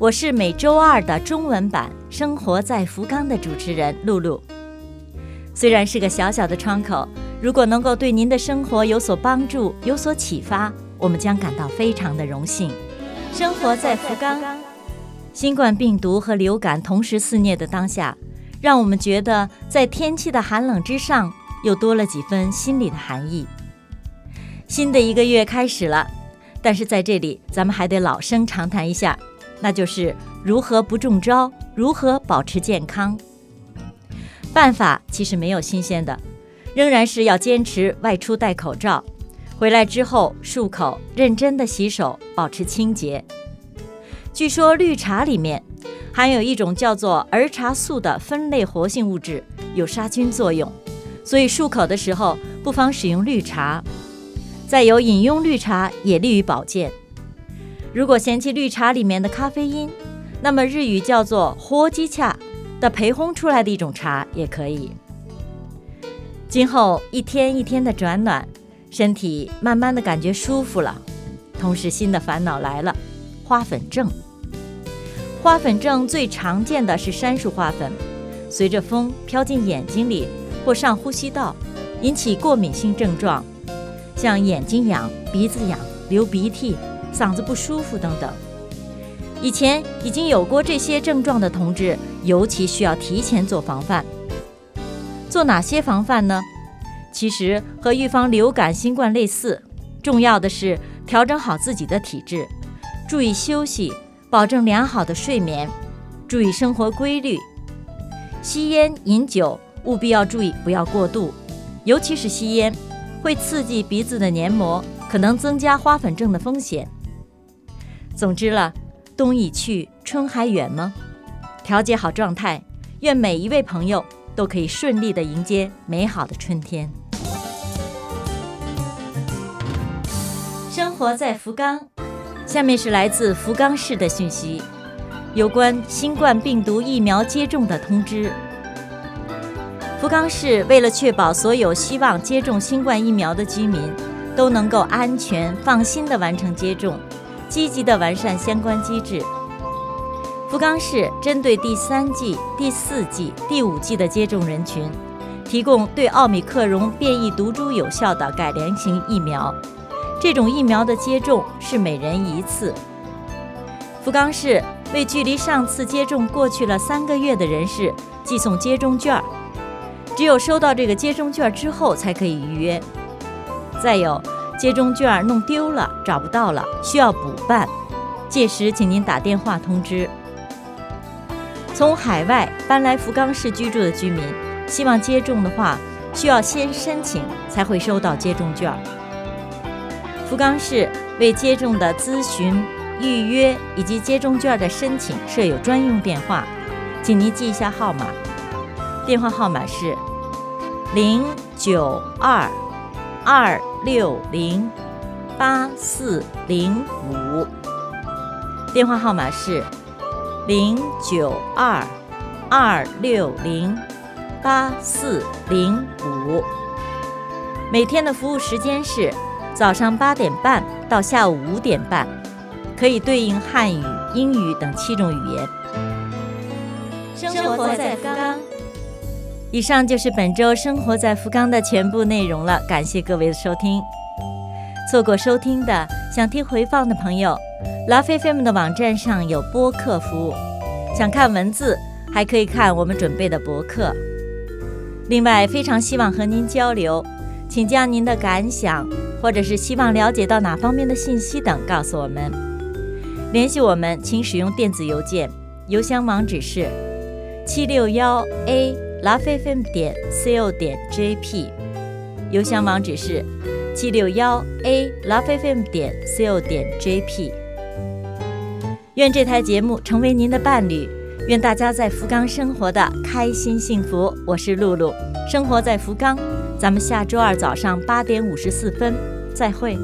我是每周二的中文版《生活在福冈》的主持人露露。虽然是个小小的窗口，如果能够对您的生活有所帮助、有所启发，我们将感到非常的荣幸。生活在福冈，新冠病毒和流感同时肆虐的当下，让我们觉得在天气的寒冷之上，又多了几分心里的寒意。新的一个月开始了，但是在这里，咱们还得老生常谈一下。那就是如何不中招，如何保持健康。办法其实没有新鲜的，仍然是要坚持外出戴口罩，回来之后漱口，认真的洗手，保持清洁。据说绿茶里面含有一种叫做儿茶素的酚类活性物质，有杀菌作用，所以漱口的时候不妨使用绿茶。再有饮用绿茶也利于保健。如果嫌弃绿茶里面的咖啡因，那么日语叫做“活鸡恰”的焙烘出来的一种茶也可以。今后一天一天的转暖，身体慢慢的感觉舒服了，同时新的烦恼来了——花粉症。花粉症最常见的是杉树花粉，随着风飘进眼睛里或上呼吸道，引起过敏性症状，像眼睛痒、鼻子痒、流鼻涕。嗓子不舒服等等，以前已经有过这些症状的同志，尤其需要提前做防范。做哪些防范呢？其实和预防流感、新冠类似，重要的是调整好自己的体质，注意休息，保证良好的睡眠，注意生活规律。吸烟、饮酒务必要注意，不要过度，尤其是吸烟，会刺激鼻子的黏膜，可能增加花粉症的风险。总之了，冬已去，春还远吗？调节好状态，愿每一位朋友都可以顺利的迎接美好的春天。生活在福冈，下面是来自福冈市的讯息，有关新冠病毒疫苗接种的通知。福冈市为了确保所有希望接种新冠疫苗的居民都能够安全放心的完成接种。积极的完善相关机制。福冈市针对第三季、第四季、第五季的接种人群，提供对奥密克戎变异毒株有效的改良型疫苗。这种疫苗的接种是每人一次。福冈市为距离上次接种过去了三个月的人士寄送接种券，只有收到这个接种券之后才可以预约。再有。接种券弄丢了，找不到了，需要补办。届时，请您打电话通知。从海外搬来福冈市居住的居民，希望接种的话，需要先申请才会收到接种券。福冈市为接种的咨询、预约以及接种券的申请设有专用电话，请您记一下号码。电话号码是零九二二。六零八四零五，电话号码是零九二二六零八四零五。每天的服务时间是早上八点半到下午五点半，可以对应汉语、英语等七种语言。生活在福冈。以上就是本周生活在福冈的全部内容了，感谢各位的收听。错过收听的，想听回放的朋友，拉菲菲们的网站上有播客服务，想看文字还可以看我们准备的博客。另外，非常希望和您交流，请将您的感想或者是希望了解到哪方面的信息等告诉我们。联系我们，请使用电子邮件，邮箱网址是七六幺 a。LoveFM 点 co 点 jp，邮箱网址是七六幺 a LoveFM 点 co 点 jp。愿这台节目成为您的伴侣，愿大家在福冈生活的开心幸福。我是露露，生活在福冈，咱们下周二早上八点五十四分再会。